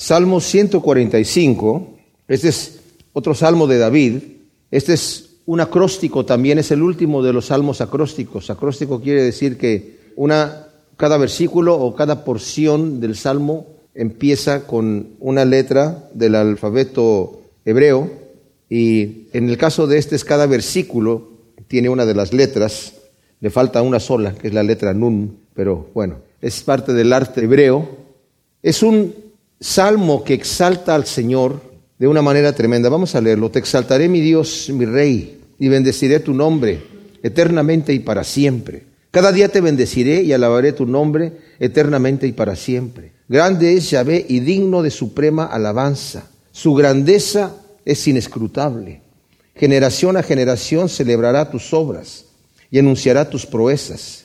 Salmo 145, este es otro salmo de David, este es un acróstico también, es el último de los salmos acrósticos. Acróstico quiere decir que cada versículo o cada porción del salmo empieza con una letra del alfabeto hebreo y en el caso de este es cada versículo tiene una de las letras, le falta una sola, que es la letra nun, pero bueno, es parte del arte hebreo. Es un salmo que exalta al Señor de una manera tremenda. Vamos a leerlo. Te exaltaré, mi Dios, mi Rey, y bendeciré tu nombre eternamente y para siempre. Cada día te bendeciré y alabaré tu nombre eternamente y para siempre. Grande es Yahvé y digno de suprema alabanza. Su grandeza es inescrutable. Generación a generación celebrará tus obras y enunciará tus proezas.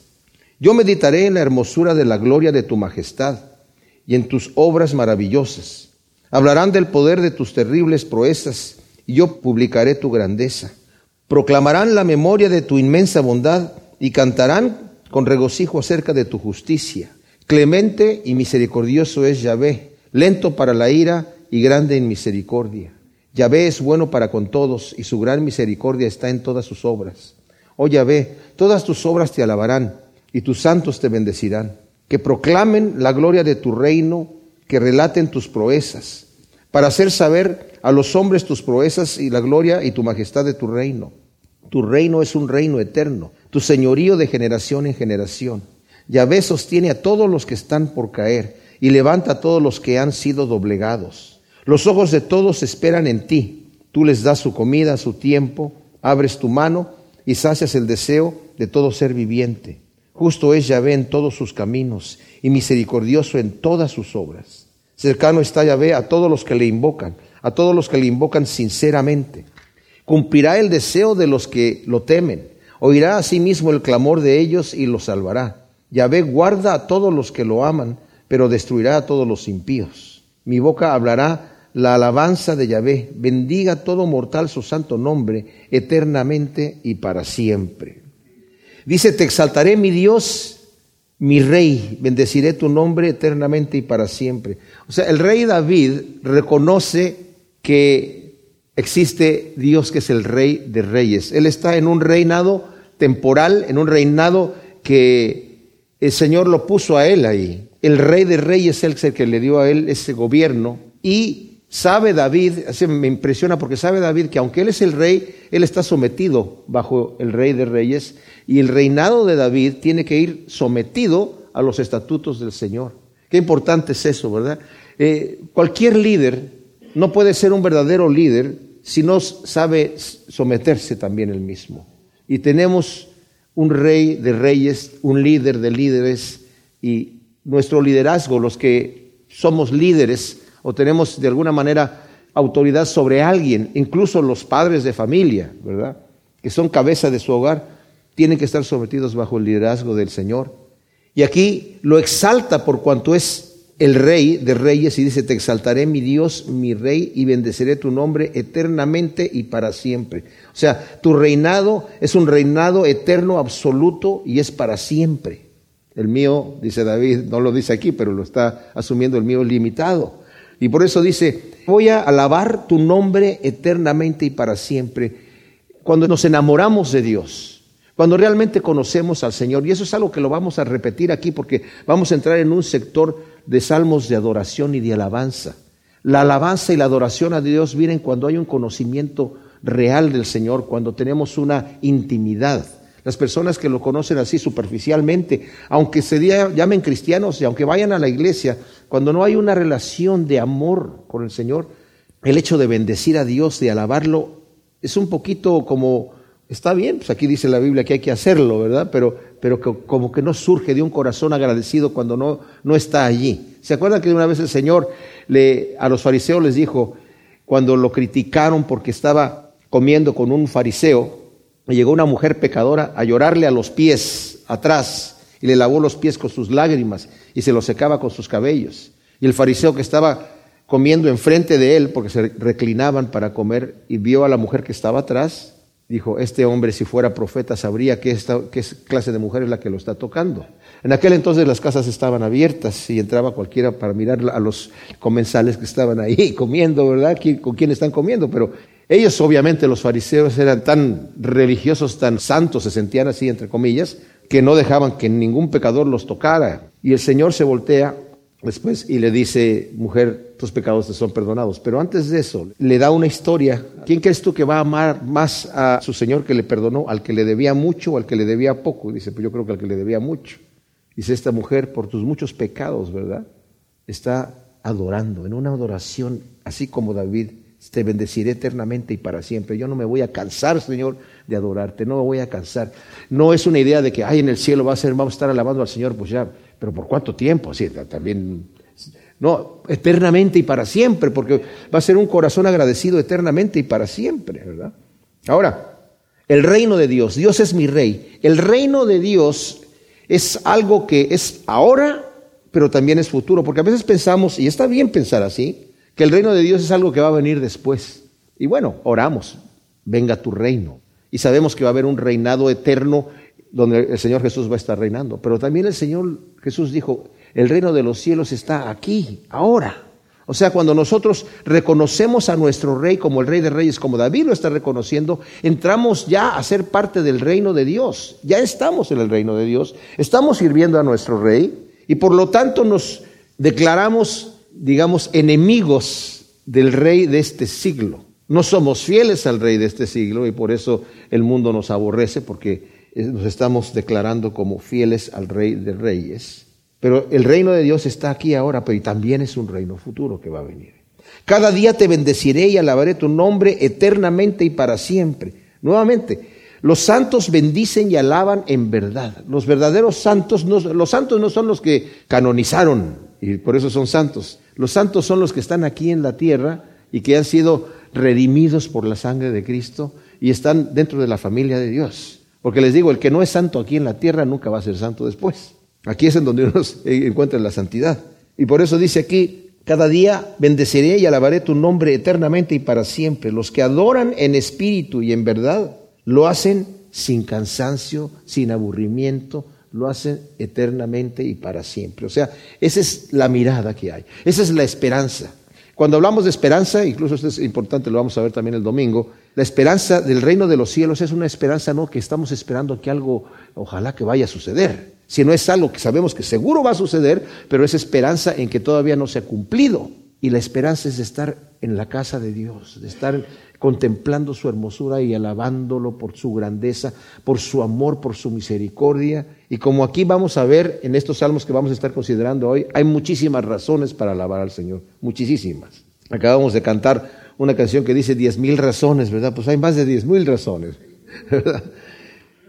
Yo meditaré en la hermosura de la gloria de tu majestad y en tus obras maravillosas. Hablarán del poder de tus terribles proezas, y yo publicaré tu grandeza. Proclamarán la memoria de tu inmensa bondad y cantarán con regocijo acerca de tu justicia. Clemente y misericordioso es Yahvé, lento para la ira y grande en misericordia. Yahvé es bueno para con todos y su gran misericordia está en todas sus obras. Oh Yahvé, todas tus obras te alabarán y tus santos te bendecirán que proclamen la gloria de tu reino, que relaten tus proezas, para hacer saber a los hombres tus proezas y la gloria y tu majestad de tu reino. Tu reino es un reino eterno, tu señorío de generación en generación. Yahvé sostiene a todos los que están por caer y levanta a todos los que han sido doblegados. Los ojos de todos esperan en ti. Tú les das su comida su tiempo, abres tu mano y sacias el deseo de todo ser viviente. Justo es Yahvé en todos sus caminos y misericordioso en todas sus obras. Cercano está Yahvé a todos los que le invocan, a todos los que le invocan sinceramente. Cumplirá el deseo de los que lo temen. Oirá asimismo el clamor de ellos y los salvará. Yahvé guarda a todos los que lo aman, pero destruirá a todos los impíos. Mi boca hablará la alabanza de Yahvé. Bendiga todo mortal su santo nombre, eternamente y para siempre. Dice, te exaltaré mi Dios, mi rey, bendeciré tu nombre eternamente y para siempre. O sea, el rey David reconoce que existe Dios que es el rey de reyes. Él está en un reinado temporal, en un reinado que el Señor lo puso a él ahí. El rey de reyes es el que le dio a él ese gobierno y Sabe David, me impresiona porque sabe David que aunque él es el rey, él está sometido bajo el rey de reyes y el reinado de David tiene que ir sometido a los estatutos del Señor. Qué importante es eso, ¿verdad? Eh, cualquier líder no puede ser un verdadero líder si no sabe someterse también él mismo. Y tenemos un rey de reyes, un líder de líderes y nuestro liderazgo, los que somos líderes, o tenemos de alguna manera autoridad sobre alguien, incluso los padres de familia, ¿verdad? Que son cabeza de su hogar, tienen que estar sometidos bajo el liderazgo del Señor. Y aquí lo exalta por cuanto es el rey de reyes y dice, te exaltaré mi Dios, mi rey, y bendeceré tu nombre eternamente y para siempre. O sea, tu reinado es un reinado eterno, absoluto, y es para siempre. El mío, dice David, no lo dice aquí, pero lo está asumiendo el mío limitado. Y por eso dice, voy a alabar tu nombre eternamente y para siempre. Cuando nos enamoramos de Dios, cuando realmente conocemos al Señor, y eso es algo que lo vamos a repetir aquí porque vamos a entrar en un sector de salmos de adoración y de alabanza. La alabanza y la adoración a Dios vienen cuando hay un conocimiento real del Señor, cuando tenemos una intimidad. Las personas que lo conocen así superficialmente, aunque se llamen cristianos y aunque vayan a la iglesia, cuando no hay una relación de amor con el Señor, el hecho de bendecir a Dios, de alabarlo, es un poquito como, está bien, pues aquí dice la Biblia que hay que hacerlo, ¿verdad? Pero, pero como que no surge de un corazón agradecido cuando no, no está allí. ¿Se acuerdan que una vez el Señor le, a los fariseos les dijo, cuando lo criticaron porque estaba comiendo con un fariseo, llegó una mujer pecadora a llorarle a los pies atrás y le lavó los pies con sus lágrimas y se los secaba con sus cabellos. Y el fariseo que estaba comiendo enfrente de él, porque se reclinaban para comer, y vio a la mujer que estaba atrás, dijo, este hombre si fuera profeta sabría qué, qué clase de mujer es la que lo está tocando. En aquel entonces las casas estaban abiertas y entraba cualquiera para mirar a los comensales que estaban ahí comiendo, ¿verdad? ¿Con quién están comiendo? Pero ellos, obviamente, los fariseos eran tan religiosos, tan santos, se sentían así, entre comillas, que no dejaban que ningún pecador los tocara. Y el Señor se voltea después y le dice, mujer, tus pecados te son perdonados. Pero antes de eso, le da una historia. ¿Quién crees tú que va a amar más a su Señor que le perdonó? ¿Al que le debía mucho o al que le debía poco? dice, pues yo creo que al que le debía mucho. Dice, esta mujer, por tus muchos pecados, ¿verdad? Está adorando, en una adoración, así como David, te bendeciré eternamente y para siempre. Yo no me voy a cansar, Señor, de adorarte, no me voy a cansar. No es una idea de que, ay, en el cielo va a ser, vamos a estar alabando al Señor, pues ya, pero ¿por cuánto tiempo? Sí, también, no, eternamente y para siempre, porque va a ser un corazón agradecido eternamente y para siempre, ¿verdad? Ahora, el reino de Dios, Dios es mi rey. El reino de Dios es algo que es ahora, pero también es futuro, porque a veces pensamos, y está bien pensar así, que el reino de Dios es algo que va a venir después. Y bueno, oramos, venga tu reino. Y sabemos que va a haber un reinado eterno donde el Señor Jesús va a estar reinando. Pero también el Señor Jesús dijo, el reino de los cielos está aquí, ahora. O sea, cuando nosotros reconocemos a nuestro rey como el rey de reyes, como David lo está reconociendo, entramos ya a ser parte del reino de Dios. Ya estamos en el reino de Dios, estamos sirviendo a nuestro rey y por lo tanto nos declaramos, digamos, enemigos del rey de este siglo. No somos fieles al rey de este siglo y por eso el mundo nos aborrece porque nos estamos declarando como fieles al rey de reyes. Pero el reino de Dios está aquí ahora, pero también es un reino futuro que va a venir. Cada día te bendeciré y alabaré tu nombre eternamente y para siempre. Nuevamente, los santos bendicen y alaban en verdad. Los verdaderos santos, los santos no son los que canonizaron y por eso son santos. Los santos son los que están aquí en la tierra y que han sido redimidos por la sangre de Cristo y están dentro de la familia de Dios. Porque les digo, el que no es santo aquí en la tierra nunca va a ser santo después. Aquí es en donde uno encuentra la santidad. Y por eso dice aquí, cada día bendeciré y alabaré tu nombre eternamente y para siempre. Los que adoran en espíritu y en verdad lo hacen sin cansancio, sin aburrimiento, lo hacen eternamente y para siempre. O sea, esa es la mirada que hay, esa es la esperanza. Cuando hablamos de esperanza, incluso esto es importante, lo vamos a ver también el domingo, la esperanza del reino de los cielos es una esperanza no que estamos esperando que algo, ojalá que vaya a suceder si no es algo que sabemos que seguro va a suceder, pero es esperanza en que todavía no se ha cumplido. Y la esperanza es de estar en la casa de Dios, de estar contemplando su hermosura y alabándolo por su grandeza, por su amor, por su misericordia. Y como aquí vamos a ver en estos salmos que vamos a estar considerando hoy, hay muchísimas razones para alabar al Señor, muchísimas. Acabamos de cantar una canción que dice diez mil razones, ¿verdad? Pues hay más de diez mil razones, ¿verdad?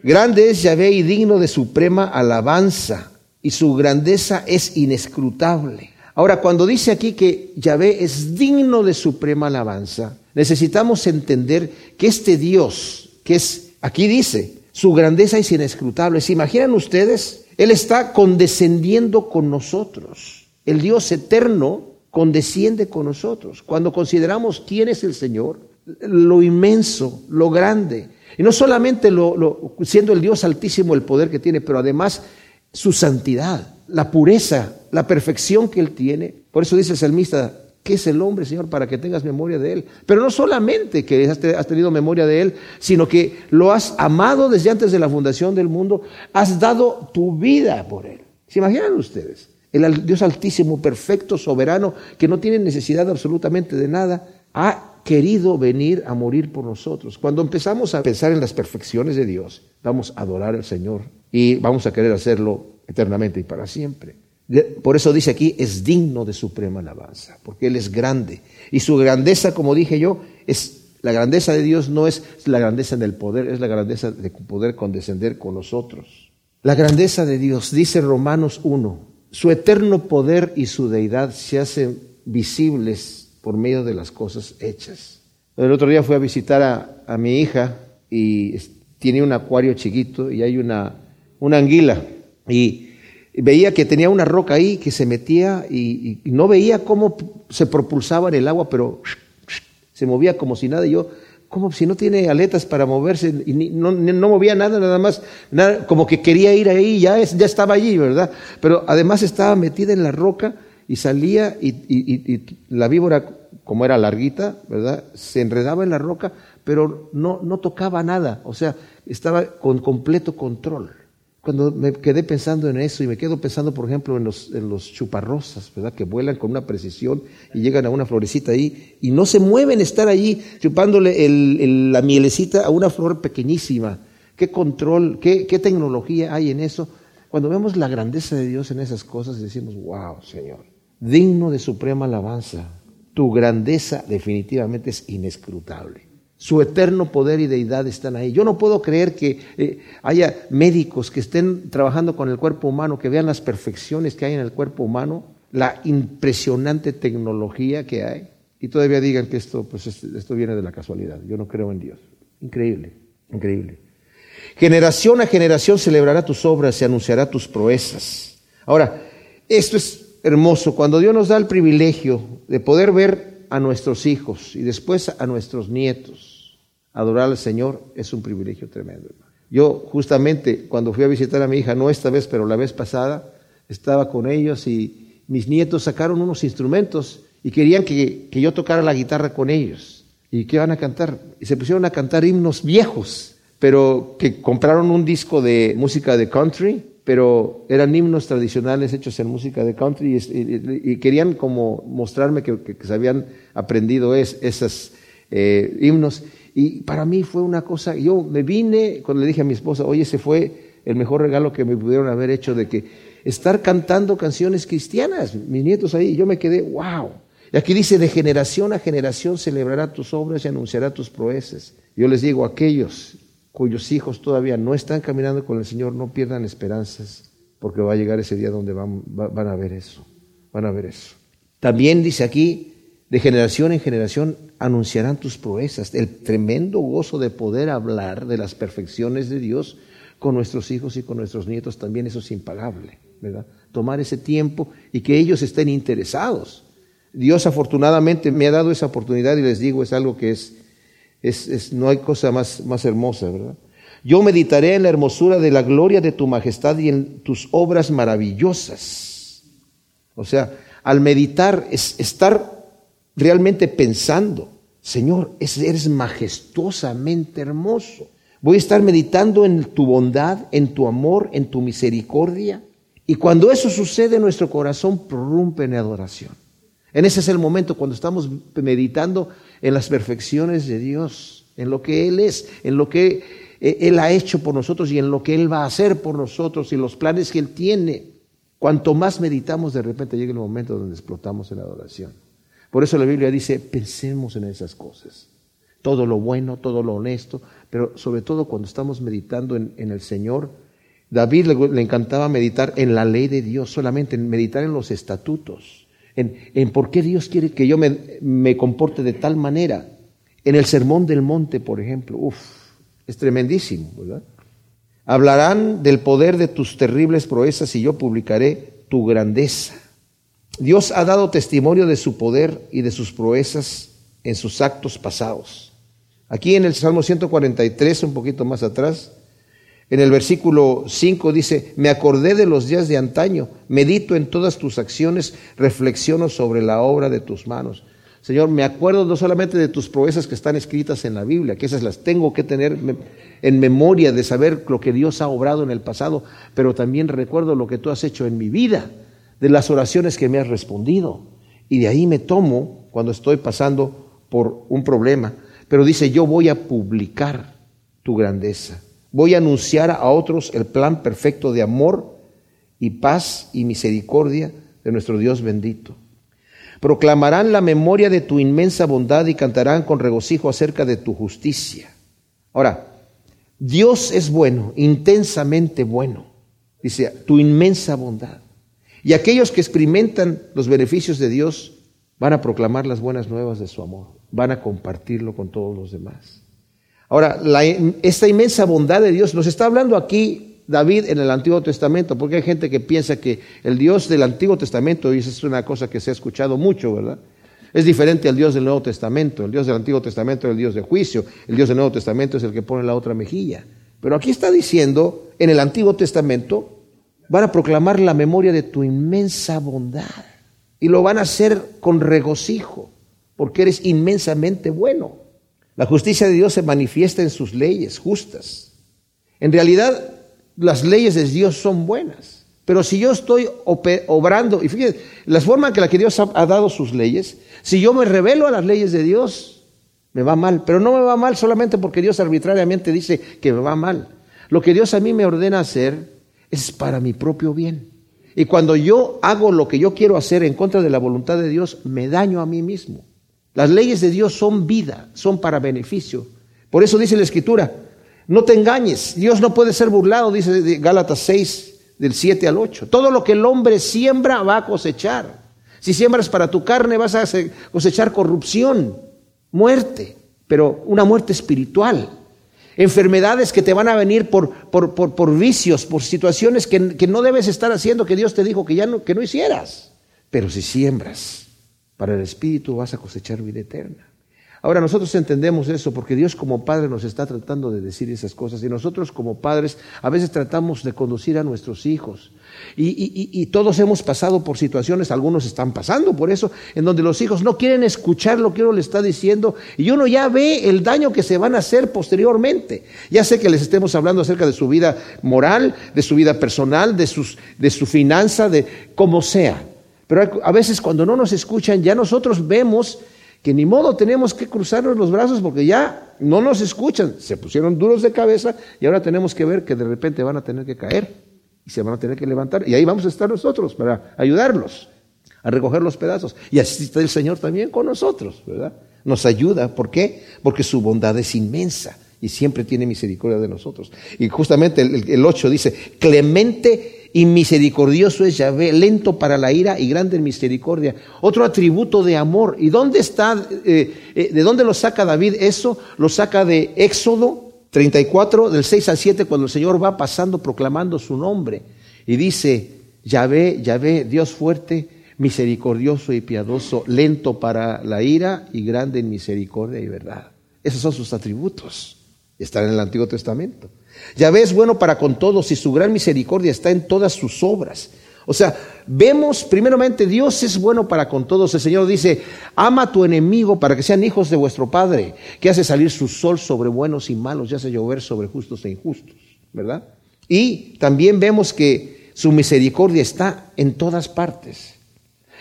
Grande es Yahvé y digno de suprema alabanza, y su grandeza es inescrutable. Ahora, cuando dice aquí que Yahvé es digno de suprema alabanza, necesitamos entender que este Dios, que es, aquí dice, su grandeza es inescrutable. ¿Se imaginan ustedes? Él está condescendiendo con nosotros. El Dios eterno condesciende con nosotros. Cuando consideramos quién es el Señor, lo inmenso, lo grande, y no solamente lo, siendo el Dios altísimo el poder que tiene, pero además su santidad, la pureza, la perfección que Él tiene. Por eso dice el salmista, ¿qué es el hombre, Señor, para que tengas memoria de Él? Pero no solamente que has tenido memoria de Él, sino que lo has amado desde antes de la fundación del mundo, has dado tu vida por Él. ¿Se imaginan ustedes? El Dios altísimo, perfecto, soberano, que no tiene necesidad absolutamente de nada, ha querido venir a morir por nosotros. Cuando empezamos a pensar en las perfecciones de Dios, vamos a adorar al Señor y vamos a querer hacerlo eternamente y para siempre. Por eso dice aquí, es digno de suprema alabanza, porque Él es grande. Y su grandeza, como dije yo, es la grandeza de Dios no es la grandeza del poder, es la grandeza de poder condescender con nosotros. La grandeza de Dios, dice Romanos 1, su eterno poder y su deidad se hacen visibles por medio de las cosas hechas. El otro día fui a visitar a, mi hija y tiene un acuario chiquito y hay una, una anguila y veía que tenía una roca ahí que se metía y, no veía cómo se propulsaba en el agua, pero se movía como si nada. Y yo, ¿Cómo si no tiene aletas para moverse y no, movía nada, nada más, nada, como que quería ir ahí, ya, ya estaba allí, ¿verdad? Pero además estaba metida en la roca y salía y, y la víbora, como era larguita, ¿verdad? Se enredaba en la roca, pero no, no tocaba nada, o sea, estaba con completo control cuando me quedé pensando en eso y me quedo pensando, por ejemplo, en los, en los chuparrosas, ¿verdad? Que vuelan con una precisión y llegan a una florecita ahí y no se mueven estar allí chupándole la mielecita a una flor pequeñísima. ¿Qué control, qué, qué tecnología hay en eso? Cuando vemos la grandeza de Dios en esas cosas decimos, wow, Señor, digno de suprema alabanza. Tu grandeza definitivamente es inescrutable. Su eterno poder y deidad están ahí. Yo no puedo creer que eh, haya médicos que estén trabajando con el cuerpo humano, que vean las perfecciones que hay en el cuerpo humano, la impresionante tecnología que hay, y todavía digan que esto, pues, esto viene de la casualidad. Yo no creo en Dios. Increíble, increíble. Generación a generación celebrará tus obras y anunciará tus proezas. Ahora, esto es hermoso. Cuando Dios nos da el privilegio de poder ver a nuestros hijos y después a nuestros nietos. Adorar al Señor es un privilegio tremendo. Yo justamente cuando fui a visitar a mi hija, no esta vez, pero la vez pasada, estaba con ellos y mis nietos sacaron unos instrumentos y querían que, yo tocara la guitarra con ellos. ¿Y qué van a cantar? Y se pusieron a cantar himnos viejos, pero que compraron un disco de música de country pero eran himnos tradicionales hechos en música de country y, querían como mostrarme que, se habían aprendido esos eh, himnos. Y para mí fue una cosa, yo me vine cuando le dije a mi esposa, oye, ese fue el mejor regalo que me pudieron haber hecho de que estar cantando canciones cristianas, mis nietos ahí, yo me quedé, wow. Y aquí dice, de generación a generación celebrará tus obras y anunciará tus proezas. Yo les digo, aquellos cuyos hijos todavía no están caminando con el Señor, no pierdan esperanzas, porque va a llegar ese día donde van, van a ver eso, van a ver eso. También dice aquí, de generación en generación anunciarán tus proezas, el tremendo gozo de poder hablar de las perfecciones de Dios con nuestros hijos y con nuestros nietos, también eso es impagable, ¿verdad? Tomar ese tiempo y que ellos estén interesados. Dios afortunadamente me ha dado esa oportunidad y les digo, es algo que es no hay cosa más, más hermosa, ¿verdad? Yo meditaré en la hermosura de la gloria de tu majestad y en tus obras maravillosas. O sea, al meditar es estar realmente pensando, Señor, eres majestuosamente hermoso. Voy a estar meditando en tu bondad, en tu amor, en tu misericordia. Y cuando eso sucede, nuestro corazón prorrumpe en adoración. En ese es el momento cuando estamos meditando en las perfecciones de Dios, en lo que Él es, en lo que eh, Él ha hecho por nosotros y en lo que Él va a hacer por nosotros y los planes que Él tiene. Cuanto más meditamos, de repente llega el momento donde explotamos en la adoración. Por eso la Biblia dice, pensemos en esas cosas. Todo lo bueno, todo lo honesto, pero sobre todo cuando estamos meditando en, el Señor, David le, encantaba meditar en la ley de Dios, solamente en meditar en los estatutos en, por qué Dios quiere que yo me, comporte de tal manera. En el sermón del monte, por ejemplo, uff, es tremendísimo, ¿verdad? Hablarán del poder de tus terribles proezas y yo publicaré tu grandeza. Dios ha dado testimonio de su poder y de sus proezas en sus actos pasados. Aquí en el Salmo 143, un poquito más atrás, en el versículo 5 dice, me acordé de los días de antaño, medito en todas tus acciones, reflexiono sobre la obra de tus manos. Señor, me acuerdo no solamente de tus proezas que están escritas en la Biblia, que esas las tengo que tener en memoria de saber lo que Dios ha obrado en el pasado, pero también recuerdo lo que tú has hecho en mi vida, de las oraciones que me has respondido. Y de ahí me tomo cuando estoy pasando por un problema. Pero dice, yo voy a publicar tu grandeza. Voy a anunciar a otros el plan perfecto de amor y paz y misericordia de nuestro Dios bendito. Proclamarán la memoria de tu inmensa bondad y cantarán con regocijo acerca de tu justicia. Ahora, Dios es bueno, intensamente bueno. Dice, tu inmensa bondad. Y aquellos que experimentan los beneficios de Dios van a proclamar las buenas nuevas de su amor, van a compartirlo con todos los demás. Ahora, esta inmensa bondad de Dios, nos está hablando aquí David en el Antiguo Testamento, porque hay gente que piensa que el Dios del Antiguo Testamento, y esa es una cosa que se ha escuchado mucho, ¿verdad? Es diferente al Dios del Nuevo Testamento. El Dios del Antiguo Testamento es el Dios de juicio. El Dios del Nuevo Testamento es el que pone la otra mejilla. Pero aquí está diciendo, en el Antiguo Testamento, van a proclamar la memoria de tu inmensa bondad. Y lo van a hacer con regocijo, porque eres inmensamente bueno. La justicia de Dios se manifiesta en sus leyes justas. En realidad, las leyes de Dios son buenas. Pero si yo estoy obrando, y fíjense, la forma en que la que Dios ha, dado sus leyes, si yo me revelo a las leyes de Dios, me va mal. Pero no me va mal solamente porque Dios arbitrariamente dice que me va mal. Lo que Dios a mí me ordena hacer es para mi propio bien. Y cuando yo hago lo que yo quiero hacer en contra de la voluntad de Dios, me daño a mí mismo. Las leyes de Dios son vida, son para beneficio. Por eso dice la Escritura, no te engañes, Dios no puede ser burlado, dice Gálatas 6, del 7 al 8. Todo lo que el hombre siembra va a cosechar. Si siembras para tu carne vas a cosechar corrupción, muerte, pero una muerte espiritual. Enfermedades que te van a venir por, vicios, por situaciones que, no debes estar haciendo, que Dios te dijo que ya que no hicieras. Pero si siembras para el Espíritu vas a cosechar vida eterna. Ahora nosotros entendemos eso porque Dios como Padre nos está tratando de decir esas cosas y nosotros como padres a veces tratamos de conducir a nuestros hijos. Y, todos hemos pasado por situaciones, algunos están pasando por eso, en donde los hijos no quieren escuchar lo que uno le está diciendo y uno ya ve el daño que se van a hacer posteriormente. Ya sé que les estemos hablando acerca de su vida moral, de su vida personal, de, sus, de su finanza, de como sea. Pero a veces cuando no nos escuchan, ya nosotros vemos que ni modo tenemos que cruzarnos los brazos porque ya no nos escuchan, se pusieron duros de cabeza y ahora tenemos que ver que de repente van a tener que caer y se van a tener que levantar y ahí vamos a estar nosotros para ayudarlos a recoger los pedazos. Y así está el Señor también con nosotros, ¿verdad? Nos ayuda, ¿por qué? Porque su bondad es inmensa y siempre tiene misericordia de nosotros. Y justamente el, el 8 dice, clemente y misericordioso es Yahvé, lento para la ira y grande en misericordia. Otro atributo de amor. ¿Y dónde está, eh, eh, de dónde lo saca David eso? Lo saca de Éxodo 34, del 6 al 7, cuando el Señor va pasando proclamando su nombre. Y dice, Yahvé, Yahvé, Dios fuerte, misericordioso y piadoso, lento para la ira y grande en misericordia y verdad. Esos son sus atributos. Están en el Antiguo Testamento. Yahvé es bueno para con todos y su gran misericordia está en todas sus obras. O sea, vemos primeramente Dios es bueno para con todos. El Señor dice, ama a tu enemigo para que sean hijos de vuestro Padre, que hace salir su sol sobre buenos y malos y hace llover sobre justos e injustos, ¿verdad? Y también vemos que su misericordia está en todas partes.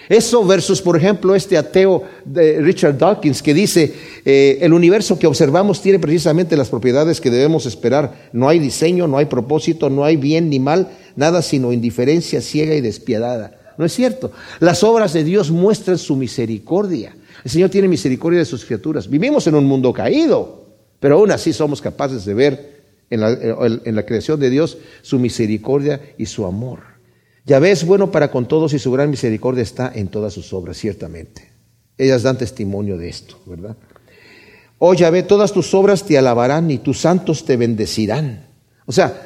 Eso versus, por ejemplo, este ateo de Richard Dawkins que dice, eh, el universo que observamos tiene precisamente las propiedades que debemos esperar. No hay diseño, no hay propósito, no hay bien ni mal, nada sino indiferencia ciega y despiadada. No es cierto. Las obras de Dios muestran su misericordia. El Señor tiene misericordia de sus criaturas. Vivimos en un mundo caído, pero aún así somos capaces de ver en la, en la creación de Dios su misericordia y su amor. Yahvé es bueno para con todos y su gran misericordia está en todas sus obras, ciertamente. Ellas dan testimonio de esto, ¿verdad? Oh Yahvé, todas tus obras te alabarán y tus santos te bendecirán. O sea,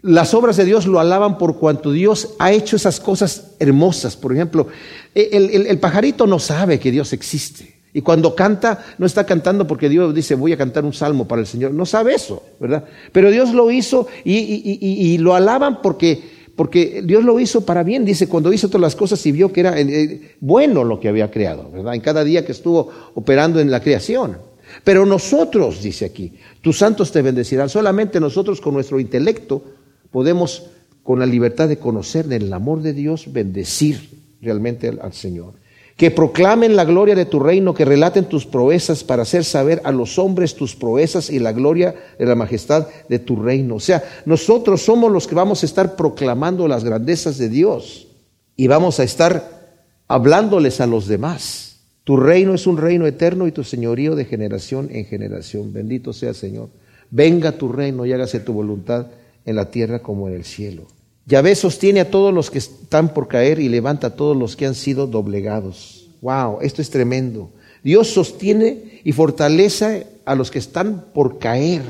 las obras de Dios lo alaban por cuanto Dios ha hecho esas cosas hermosas. Por ejemplo, el, el pajarito no sabe que Dios existe. Y cuando canta, no está cantando porque Dios dice, voy a cantar un salmo para el Señor. No sabe eso, ¿verdad? Pero Dios lo hizo y, y lo alaban porque porque Dios lo hizo para bien, dice, cuando hizo todas las cosas y vio que era eh, bueno lo que había creado, ¿verdad? En cada día que estuvo operando en la creación. Pero nosotros, dice aquí, tus santos te bendecirán. Solamente nosotros con nuestro intelecto podemos, con la libertad de conocer el amor de Dios, bendecir realmente al Señor que proclamen la gloria de tu reino, que relaten tus proezas para hacer saber a los hombres tus proezas y la gloria de la majestad de tu reino. O sea, nosotros somos los que vamos a estar proclamando las grandezas de Dios y vamos a estar hablándoles a los demás. Tu reino es un reino eterno y tu señorío de generación en generación. Bendito sea Señor. Venga tu reino y hágase tu voluntad en la tierra como en el cielo. Yahvé sostiene a todos los que están por caer y levanta a todos los que han sido doblegados. Wow, esto es tremendo. Dios sostiene y fortalece a los que están por caer.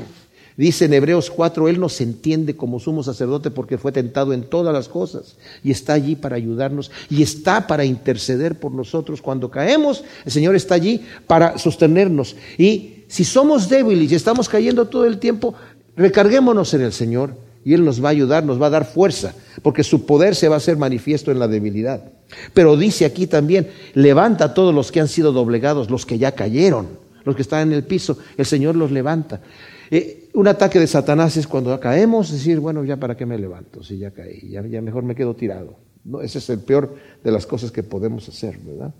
Dice en Hebreos 4, Él nos entiende como sumo sacerdote porque fue tentado en todas las cosas y está allí para ayudarnos y está para interceder por nosotros. Cuando caemos, el Señor está allí para sostenernos. Y si somos débiles y estamos cayendo todo el tiempo, recarguémonos en el Señor y Él nos va a ayudar, nos va a dar fuerza, porque su poder se va a hacer manifiesto en la debilidad. Pero dice aquí también, levanta a todos los que han sido doblegados, los que ya cayeron, los que están en el piso, el Señor los levanta. Eh, un ataque de Satanás es cuando caemos, decir, bueno, ya para qué me levanto, si ya caí, ya, mejor me quedo tirado. No, ese es el peor de las cosas que podemos hacer, ¿verdad?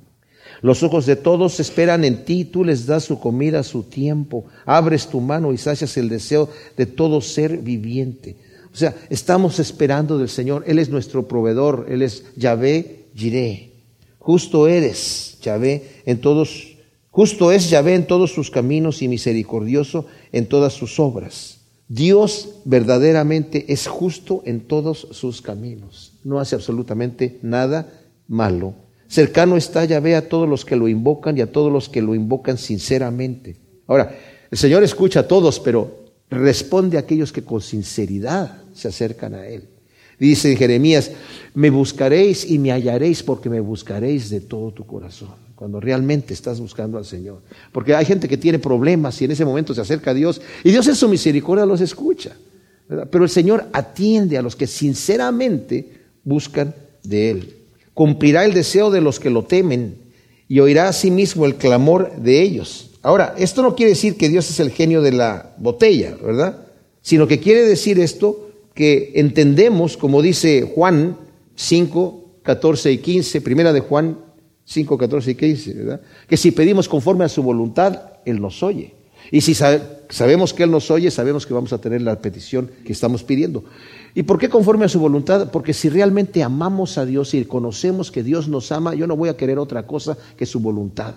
Los ojos de todos esperan en ti, tú les das su comida, su tiempo, abres tu mano y sacias el deseo de todo ser viviente. O sea, estamos esperando del Señor, Él es nuestro proveedor, Él es Yahvé Jireh. Justo eres, Yahvé, en todos Justo es Yahvé en todos sus caminos y misericordioso en todas sus obras. Dios verdaderamente es justo en todos sus caminos. No hace absolutamente nada malo. Cercano está Yahvé a todos los que lo invocan y a todos los que lo invocan sinceramente. Ahora, el Señor escucha a todos, pero responde a aquellos que con sinceridad se acercan a Él. Dice Jeremías, me buscaréis y me hallaréis porque me buscaréis de todo tu corazón cuando realmente estás buscando al Señor. Porque hay gente que tiene problemas y en ese momento se acerca a Dios y Dios en su misericordia los escucha. Pero el Señor atiende a los que sinceramente buscan de Él. Cumplirá el deseo de los que lo temen y oirá a sí mismo el clamor de ellos. Ahora, esto no quiere decir que Dios es el genio de la botella, ¿verdad? Sino que quiere decir esto que entendemos, como dice Juan 5, 14 y 15, primera de Juan 5, 14 y 15, ¿verdad? Que si pedimos conforme a su voluntad, Él nos oye. Y si sabemos que Él nos oye, sabemos que vamos a tener la petición que estamos pidiendo. ¿Y por qué conforme a su voluntad? Porque si realmente amamos a Dios y conocemos que Dios nos ama, yo no voy a querer otra cosa que su voluntad.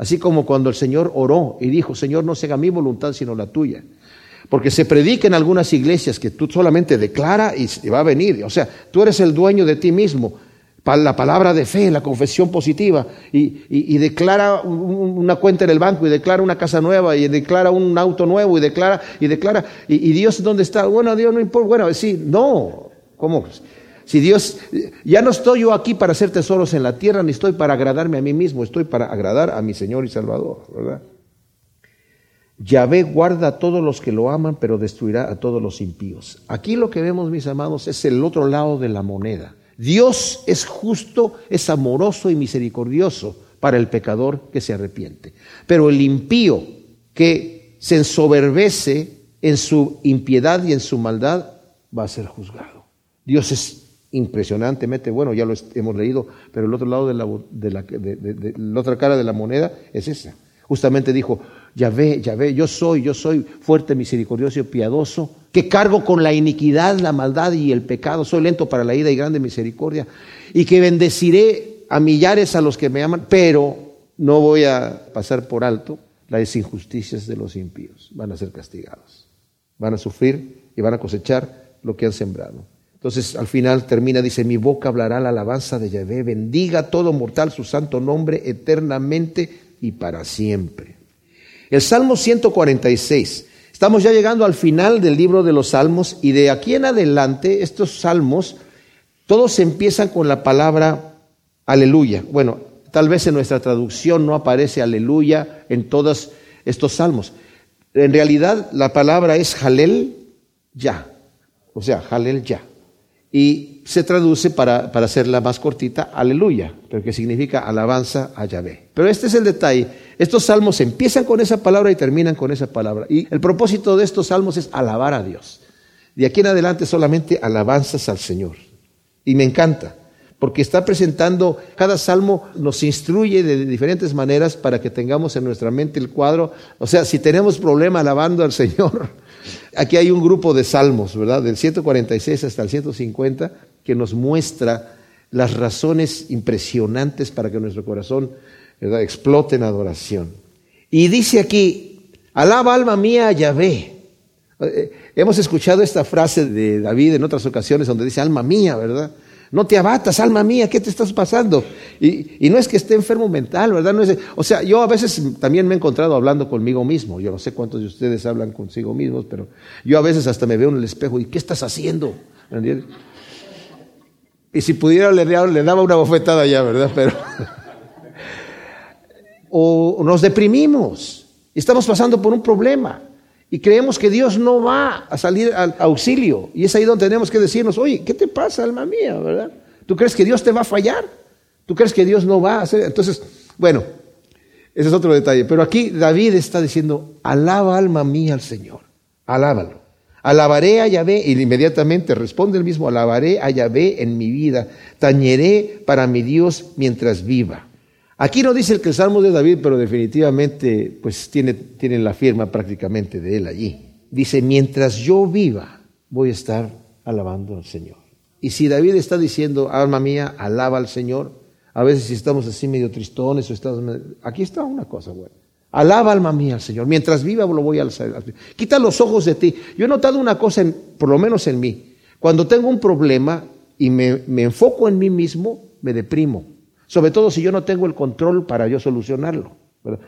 Así como cuando el Señor oró y dijo, Señor, no se haga mi voluntad sino la tuya. Porque se predica en algunas iglesias que tú solamente declara y va a venir. O sea, tú eres el dueño de ti mismo la palabra de fe, la confesión positiva, y, declara una cuenta en el banco, y declara una casa nueva, y declara un auto nuevo, y declara, y declara, y, Dios dónde está, bueno, Dios no importa, bueno, sí, no, ¿cómo? Si Dios, ya no estoy yo aquí para hacer tesoros en la tierra, ni estoy para agradarme a mí mismo, estoy para agradar a mi Señor y Salvador, ¿verdad? Yahvé guarda a todos los que lo aman, pero destruirá a todos los impíos. Aquí lo que vemos, mis amados, es el otro lado de la moneda. Dios es justo, es amoroso y misericordioso para el pecador que se arrepiente. Pero el impío que se ensoberbece en su impiedad y en su maldad va a ser juzgado. Dios es impresionantemente bueno, ya lo hemos leído, pero el otro lado de la, de la, de, la otra cara de la moneda es esa. Justamente dijo, ya ve, ya ve, yo soy, yo soy fuerte, misericordioso y piadoso, que cargo con la iniquidad, la maldad y el pecado, soy lento para la ira y grande misericordia, y que bendeciré a millares a los que me aman, pero no voy a pasar por alto las injusticias de los impíos, van a ser castigados, van a sufrir y van a cosechar lo que han sembrado. Entonces al final termina, dice, mi boca hablará la alabanza de Yahvé, bendiga todo mortal su santo nombre eternamente y para siempre. El Salmo 146. Estamos ya llegando al final del libro de los Salmos y de aquí en adelante estos salmos todos empiezan con la palabra aleluya. Bueno, tal vez en nuestra traducción no aparece aleluya en todos estos salmos. En realidad la palabra es halel ya, o sea, halel ya. Y se traduce para, para hacerla más cortita, aleluya, pero que significa alabanza a Yahvé. Pero este es el detalle. Estos salmos empiezan con esa palabra y terminan con esa palabra. Y el propósito de estos salmos es alabar a Dios. De aquí en adelante solamente alabanzas al Señor. Y me encanta, porque está presentando, cada salmo nos instruye de diferentes maneras para que tengamos en nuestra mente el cuadro. O sea, si tenemos problema alabando al Señor, Aquí hay un grupo de salmos, ¿verdad? Del 146 hasta el 150, que nos muestra las razones impresionantes para que nuestro corazón explote en adoración. Y dice aquí, alaba alma mía a Yahvé. Eh, hemos escuchado esta frase de David en otras ocasiones donde dice alma mía, ¿verdad? No te abatas, alma mía, ¿qué te estás pasando? Y, no es que esté enfermo mental, ¿verdad? No es, o sea, yo a veces también me he encontrado hablando conmigo mismo. Yo no sé cuántos de ustedes hablan consigo mismos, pero yo a veces hasta me veo en el espejo y ¿qué estás haciendo? Y si pudiera le, le daba una bofetada ya, ¿verdad? Pero o nos deprimimos, estamos pasando por un problema. Y creemos que Dios no va a salir al auxilio. Y es ahí donde tenemos que decirnos, oye, ¿qué te pasa, alma mía? ¿Verdad? ¿Tú crees que Dios te va a fallar? ¿Tú crees que Dios no va a hacer? Entonces, bueno, ese es otro detalle. Pero aquí David está diciendo, alaba alma mía al Señor. Alábalo. Alabaré a Yahvé, y inmediatamente responde el mismo, alabaré a Yahvé en mi vida, tañeré para mi Dios mientras viva. Aquí no dice el que el Salmo de David, pero definitivamente pues tiene, la firma prácticamente de él allí. Dice, mientras yo viva, voy a estar alabando al Señor. Y si David está diciendo, alma mía, alaba al Señor, a veces si estamos así medio tristones o estamos... Aquí está una cosa buena. Alaba alma mía al Señor. Mientras viva lo voy a alzar. Quita los ojos de ti. Yo he notado una cosa, por lo menos en mí. Cuando tengo un problema y me, me enfoco en mí mismo, me deprimo. Sobre todo si yo no tengo el control para yo solucionarlo.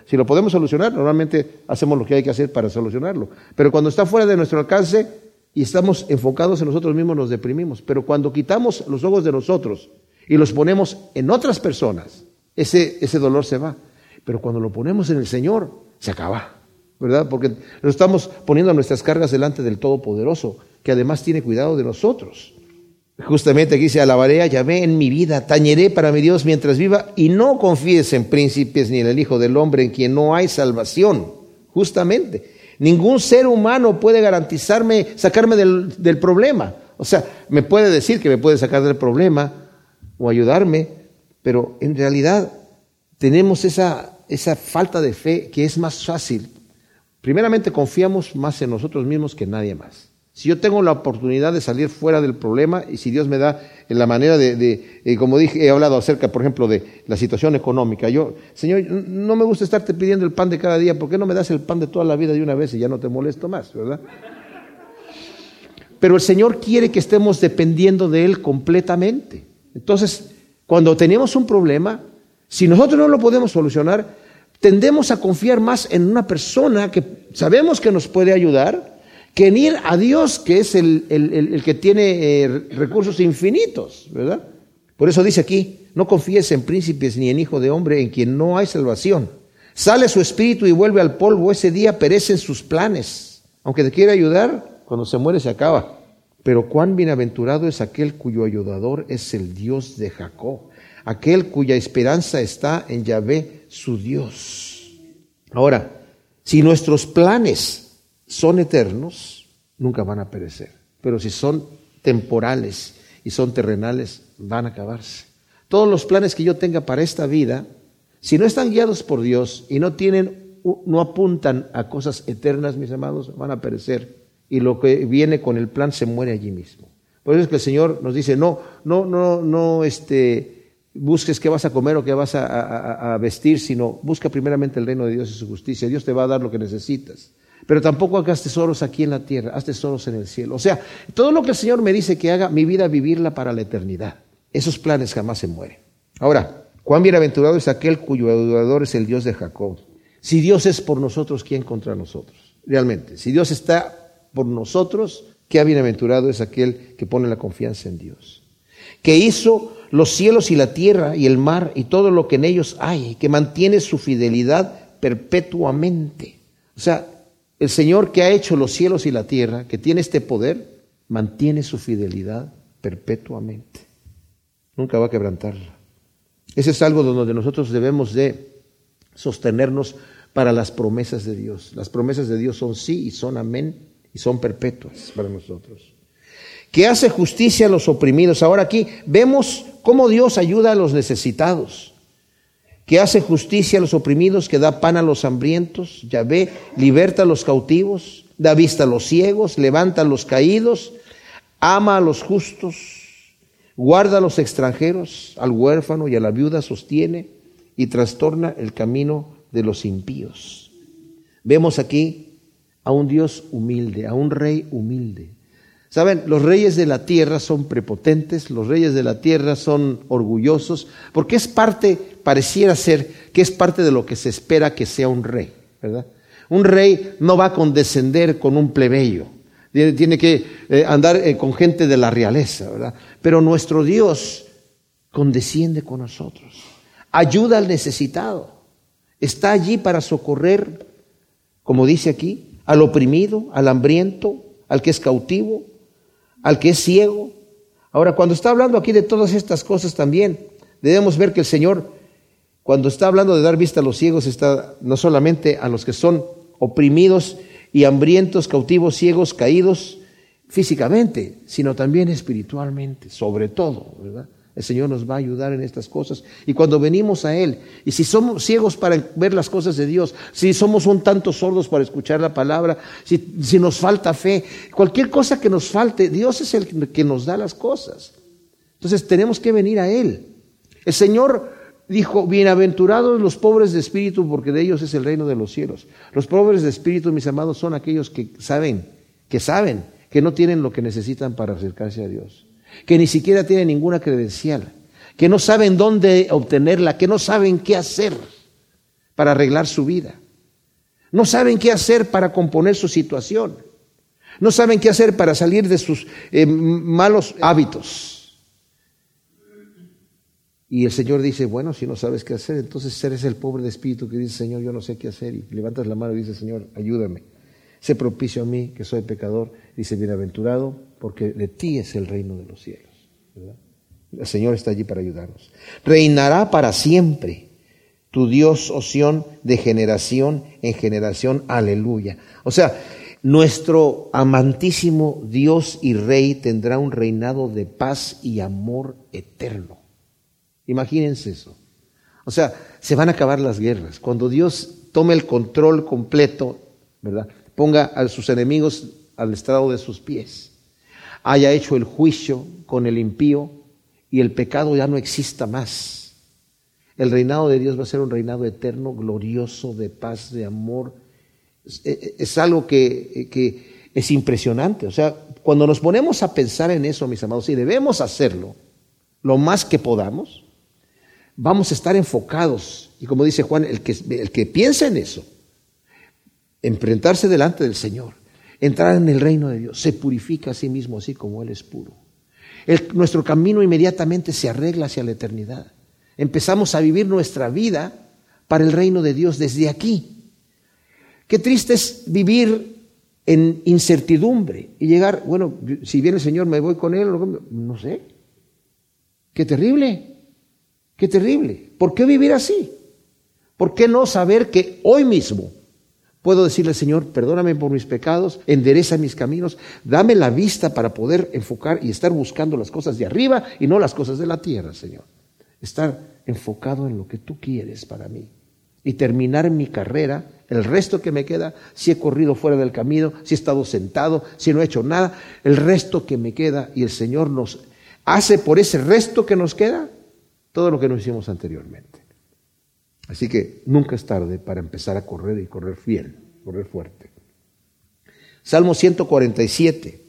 Si lo podemos solucionar, normalmente hacemos lo que hay que hacer para solucionarlo. Pero cuando está fuera de nuestro alcance y estamos enfocados en nosotros mismos, nos deprimimos. Pero cuando quitamos los ojos de nosotros y los ponemos en otras personas, ese, ese dolor se va. Pero cuando lo ponemos en el Señor, se acaba. ¿Verdad? Porque lo estamos poniendo nuestras cargas delante del Todopoderoso, que además tiene cuidado de nosotros. Justamente aquí dice, alabaré Yahvé en mi vida, tañeré para mi Dios mientras viva, y no confíes en príncipes ni en el Hijo del Hombre, en quien no hay salvación. Justamente. Ningún ser humano puede garantizarme, sacarme del, del problema. O sea, me puede decir que me puede sacar del problema o ayudarme, pero en realidad tenemos esa, esa falta de fe que es más fácil. Primeramente confiamos más en nosotros mismos que en nadie más. Si yo tengo la oportunidad de salir fuera del problema y si Dios me da la manera de, eh, como dije, he hablado acerca, por ejemplo, de la situación económica. Yo, Señor, no me gusta estarte pidiendo el pan de cada día, ¿por qué no me das el pan de toda la vida de una vez y ya no te molesto más, verdad? Pero el Señor quiere que estemos dependiendo de Él completamente. Entonces, cuando tenemos un problema, si nosotros no lo podemos solucionar, tendemos a confiar más en una persona que sabemos que nos puede ayudar que en ir a Dios, que es el, que tiene eh, recursos infinitos, ¿verdad? Por eso dice aquí, no confíes en príncipes ni en hijo de hombre en quien no hay salvación. Sale su espíritu y vuelve al polvo, ese día perecen sus planes. Aunque te quiera ayudar, cuando se muere se acaba. Pero cuán bienaventurado es aquel cuyo ayudador es el Dios de Jacob, aquel cuya esperanza está en Yahvé, su Dios. Ahora, si nuestros planes son eternos, nunca van a perecer. Pero si son temporales y son terrenales, van a acabarse. Todos los planes que yo tenga para esta vida, si no están guiados por Dios y no tienen, no apuntan a cosas eternas, mis amados, van a perecer. Y lo que viene con el plan se muere allí mismo. Por eso es que el Señor nos dice, no, no, no, no, este, busques qué vas a comer o qué vas a, a vestir, sino busca primeramente el reino de Dios y su justicia. Dios te va a dar lo que necesitas. Pero tampoco hagas tesoros aquí en la tierra, haz tesoros en el cielo. O sea, todo lo que el Señor me dice que haga, mi vida vivirla para la eternidad. Esos planes jamás se mueren. Ahora, cuán bienaventurado es aquel cuyo adorador es el Dios de Jacob. Si Dios es por nosotros, ¿quién contra nosotros? Realmente, si Dios está por nosotros, qué bienaventurado es aquel que pone la confianza en Dios. Que hizo los cielos y la tierra y el mar y todo lo que en ellos hay, que mantiene su fidelidad perpetuamente. O sea, el Señor que ha hecho los cielos y la tierra, que tiene este poder, mantiene su fidelidad perpetuamente. Nunca va a quebrantarla. Ese es algo donde nosotros debemos de sostenernos para las promesas de Dios. Las promesas de Dios son sí y son amén y son perpetuas para nosotros. Que hace justicia a los oprimidos. Ahora aquí vemos cómo Dios ayuda a los necesitados que hace justicia a los oprimidos, que da pan a los hambrientos, Yahvé liberta a los cautivos, da vista a los ciegos, levanta a los caídos, ama a los justos, guarda a los extranjeros, al huérfano y a la viuda sostiene y trastorna el camino de los impíos. Vemos aquí a un Dios humilde, a un rey humilde. Saben, los reyes de la tierra son prepotentes, los reyes de la tierra son orgullosos, porque es parte, pareciera ser, que es parte de lo que se espera que sea un rey, ¿verdad? Un rey no va a condescender con un plebeyo, tiene que eh, andar eh, con gente de la realeza, ¿verdad? Pero nuestro Dios condesciende con nosotros, ayuda al necesitado, está allí para socorrer, como dice aquí, al oprimido, al hambriento, al que es cautivo, al que es ciego. Ahora, cuando está hablando aquí de todas estas cosas también, debemos ver que el Señor, cuando está hablando de dar vista a los ciegos, está no solamente a los que son oprimidos y hambrientos, cautivos, ciegos, caídos físicamente, sino también espiritualmente, sobre todo, ¿verdad? El Señor nos va a ayudar en estas cosas. Y cuando venimos a Él, y si somos ciegos para ver las cosas de Dios, si somos un tanto sordos para escuchar la palabra, si, si nos falta fe, cualquier cosa que nos falte, Dios es el que nos da las cosas. Entonces tenemos que venir a Él. El Señor dijo, bienaventurados los pobres de espíritu, porque de ellos es el reino de los cielos. Los pobres de espíritu, mis amados, son aquellos que saben, que saben que no tienen lo que necesitan para acercarse a Dios que ni siquiera tienen ninguna credencial, que no saben dónde obtenerla, que no saben qué hacer para arreglar su vida, no saben qué hacer para componer su situación, no saben qué hacer para salir de sus eh, malos hábitos. Y el Señor dice, bueno, si no sabes qué hacer, entonces eres el pobre de espíritu que dice, Señor, yo no sé qué hacer. Y levantas la mano y dices, Señor, ayúdame. Sé propicio a mí, que soy pecador. Dice, bienaventurado porque de ti es el reino de los cielos. El Señor está allí para ayudarnos. Reinará para siempre tu Dios, Oción, de generación en generación. Aleluya. O sea, nuestro amantísimo Dios y Rey tendrá un reinado de paz y amor eterno. Imagínense eso. O sea, se van a acabar las guerras. Cuando Dios tome el control completo, ¿verdad? Ponga a sus enemigos al estrado de sus pies haya hecho el juicio con el impío y el pecado ya no exista más. El reinado de Dios va a ser un reinado eterno, glorioso, de paz, de amor. Es, e, e, algo que, que es impresionante. O sea, cuando nos ponemos a pensar en eso, mis amados, y debemos hacerlo lo más que podamos, vamos a estar enfocados. Y como dice Juan, el que, el que piensa en eso, enfrentarse delante del Señor, entrar en el reino de Dios, se purifica a sí mismo así como Él es puro. nuestro camino inmediatamente se arregla hacia la eternidad. Empezamos a vivir nuestra vida para el reino de Dios desde aquí. Qué triste es vivir en incertidumbre y llegar, bueno, si viene el Señor, me voy con Él, no sé. Qué terrible, qué terrible. ¿Por qué vivir así? ¿Por qué no saber que hoy mismo Puedo decirle, Señor, perdóname por mis pecados, endereza mis caminos, dame la vista para poder enfocar y estar buscando las cosas de arriba y no las cosas de la tierra, Señor. Estar enfocado en lo que tú quieres para mí y terminar mi carrera, el resto que me queda, si he corrido fuera del camino, si he estado sentado, si no he hecho nada, el resto que me queda y el Señor nos hace por ese resto que nos queda todo lo que nos hicimos anteriormente. Así que nunca es tarde para empezar a correr y correr fiel, correr fuerte. Salmo 147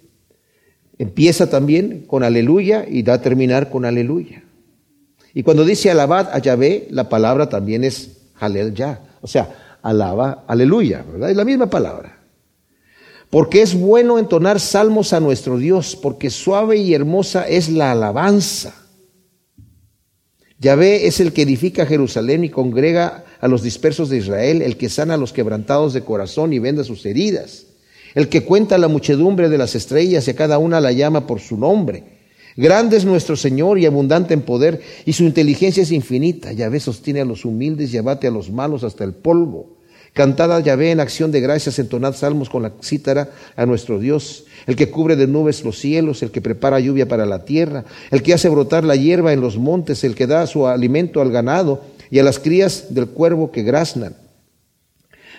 empieza también con aleluya y da a terminar con aleluya. Y cuando dice alabad a Yahvé, la palabra también es halel ya, o sea, alaba, aleluya, ¿verdad? Es la misma palabra. Porque es bueno entonar salmos a nuestro Dios, porque suave y hermosa es la alabanza. Yahvé es el que edifica Jerusalén y congrega a los dispersos de Israel, el que sana a los quebrantados de corazón y venda sus heridas, el que cuenta la muchedumbre de las estrellas y a cada una la llama por su nombre. Grande es nuestro Señor y abundante en poder, y su inteligencia es infinita. Yahvé sostiene a los humildes y abate a los malos hasta el polvo. Cantad a Yahvé en acción de gracias, entonad salmos con la cítara a nuestro Dios el que cubre de nubes los cielos, el que prepara lluvia para la tierra, el que hace brotar la hierba en los montes, el que da su alimento al ganado y a las crías del cuervo que graznan.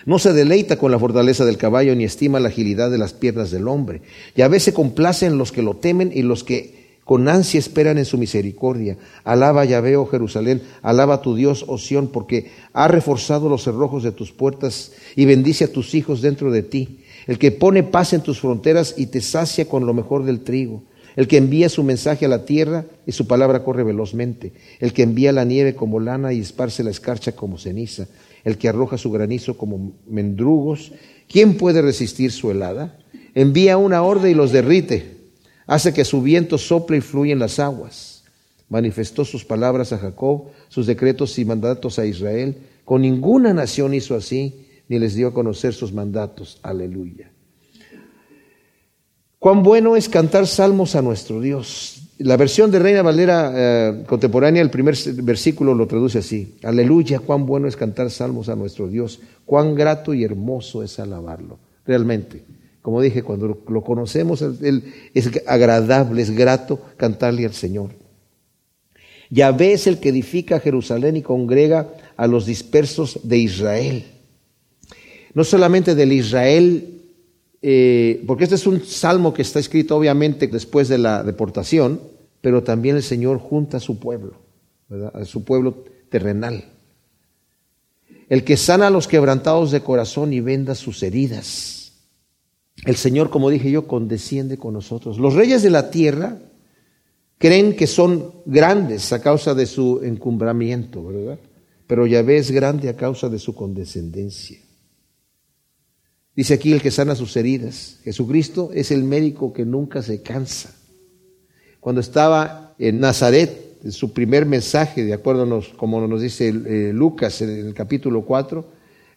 No se deleita con la fortaleza del caballo ni estima la agilidad de las piernas del hombre. Y a veces complace en los que lo temen y los que con ansia esperan en su misericordia. Alaba Yahvé, oh Jerusalén, alaba a tu Dios, oh Sión, porque ha reforzado los cerrojos de tus puertas y bendice a tus hijos dentro de ti. el que pone paz en tus fronteras y te sacia con lo mejor del trigo, el que envía su mensaje a la tierra y su palabra corre velozmente, el que envía la nieve como lana y esparce la escarcha como ceniza, el que arroja su granizo como mendrugos. ¿Quién puede resistir su helada? Envía una orden y los derrite, hace que su viento sople y fluya en las aguas. Manifestó sus palabras a Jacob, sus decretos y mandatos a Israel. Con ninguna nación hizo así, ni les dio a conocer sus mandatos. Aleluya. Cuán bueno es cantar salmos a nuestro Dios. La versión de Reina Valera eh, contemporánea, el primer versículo lo traduce así. Aleluya, cuán bueno es cantar salmos a nuestro Dios. Cuán grato y hermoso es alabarlo. Realmente, como dije, cuando lo conocemos, es agradable, es grato cantarle al Señor. Yahvé es el que edifica Jerusalén y congrega a los dispersos de Israel. No solamente del Israel eh, porque este es un salmo que está escrito obviamente después de la deportación, pero también el Señor junta a su pueblo, a su pueblo terrenal. El que sana a los quebrantados de corazón y venda sus heridas. El Señor, como dije yo, condesciende con nosotros. Los reyes de la tierra creen que son grandes a causa de su encumbramiento, ¿verdad? Pero Yahvé es grande a causa de su condescendencia. Dice aquí el que sana sus heridas. Jesucristo es el médico que nunca se cansa. Cuando estaba en Nazaret, en su primer mensaje, de acuerdo a como nos dice eh, Lucas en el capítulo 4,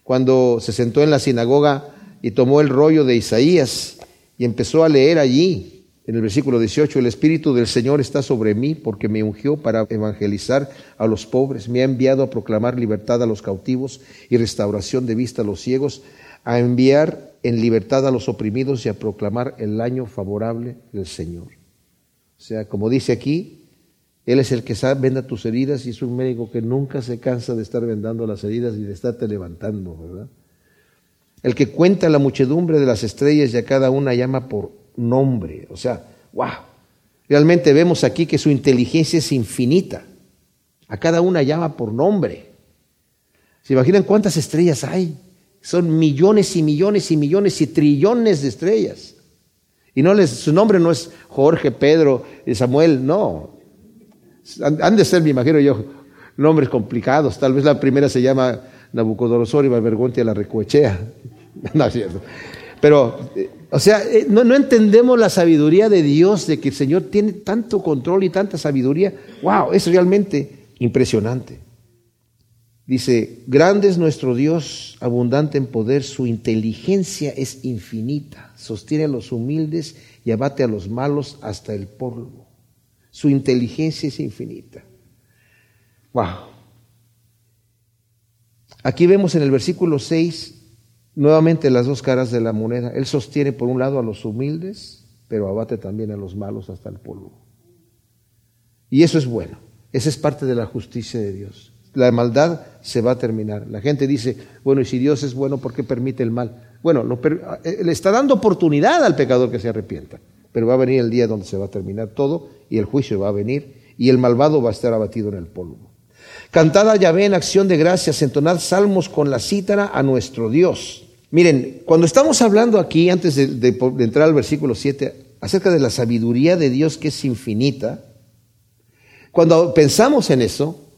cuando se sentó en la sinagoga y tomó el rollo de Isaías y empezó a leer allí, en el versículo 18, el Espíritu del Señor está sobre mí porque me ungió para evangelizar a los pobres, me ha enviado a proclamar libertad a los cautivos y restauración de vista a los ciegos, a enviar en libertad a los oprimidos y a proclamar el año favorable del Señor. O sea, como dice aquí, Él es el que sabe, venda tus heridas y es un médico que nunca se cansa de estar vendando las heridas y de estarte levantando, ¿verdad? El que cuenta la muchedumbre de las estrellas y a cada una llama por nombre. O sea, wow. Realmente vemos aquí que su inteligencia es infinita. A cada una llama por nombre. ¿Se imaginan cuántas estrellas hay? Son millones y millones y millones y trillones de estrellas. Y no les, su nombre no es Jorge, Pedro, Samuel, no. Han, de ser, me imagino yo, nombres complicados. Tal vez la primera se llama Nabucodonosor y Valvergonte a la Recoechea. No es cierto. Pero, eh, o sea, eh, no, no, entendemos la sabiduría de Dios, de que el Señor tiene tanto control y tanta sabiduría. ¡Wow! Es realmente impresionante. Dice, grande es nuestro Dios, abundante en poder, su inteligencia es infinita, sostiene a los humildes y abate a los malos hasta el polvo. Su inteligencia es infinita. Wow. Aquí vemos en el versículo 6 nuevamente las dos caras de la moneda. Él sostiene por un lado a los humildes, pero abate también a los malos hasta el polvo. Y eso es bueno. Esa es parte de la justicia de Dios la maldad se va a terminar. La gente dice, bueno, y si Dios es bueno, ¿por qué permite el mal? Bueno, eh, le está dando oportunidad al pecador que se arrepienta, pero va a venir el día donde se va a terminar todo y el juicio va a venir y el malvado va a estar abatido en el polvo. Cantada ya Yahvé en acción de gracias, entonad salmos con la cítara a nuestro Dios. Miren, cuando estamos hablando aquí, antes de, de entrar al versículo 7, acerca de la sabiduría de Dios que es infinita, cuando pensamos en eso,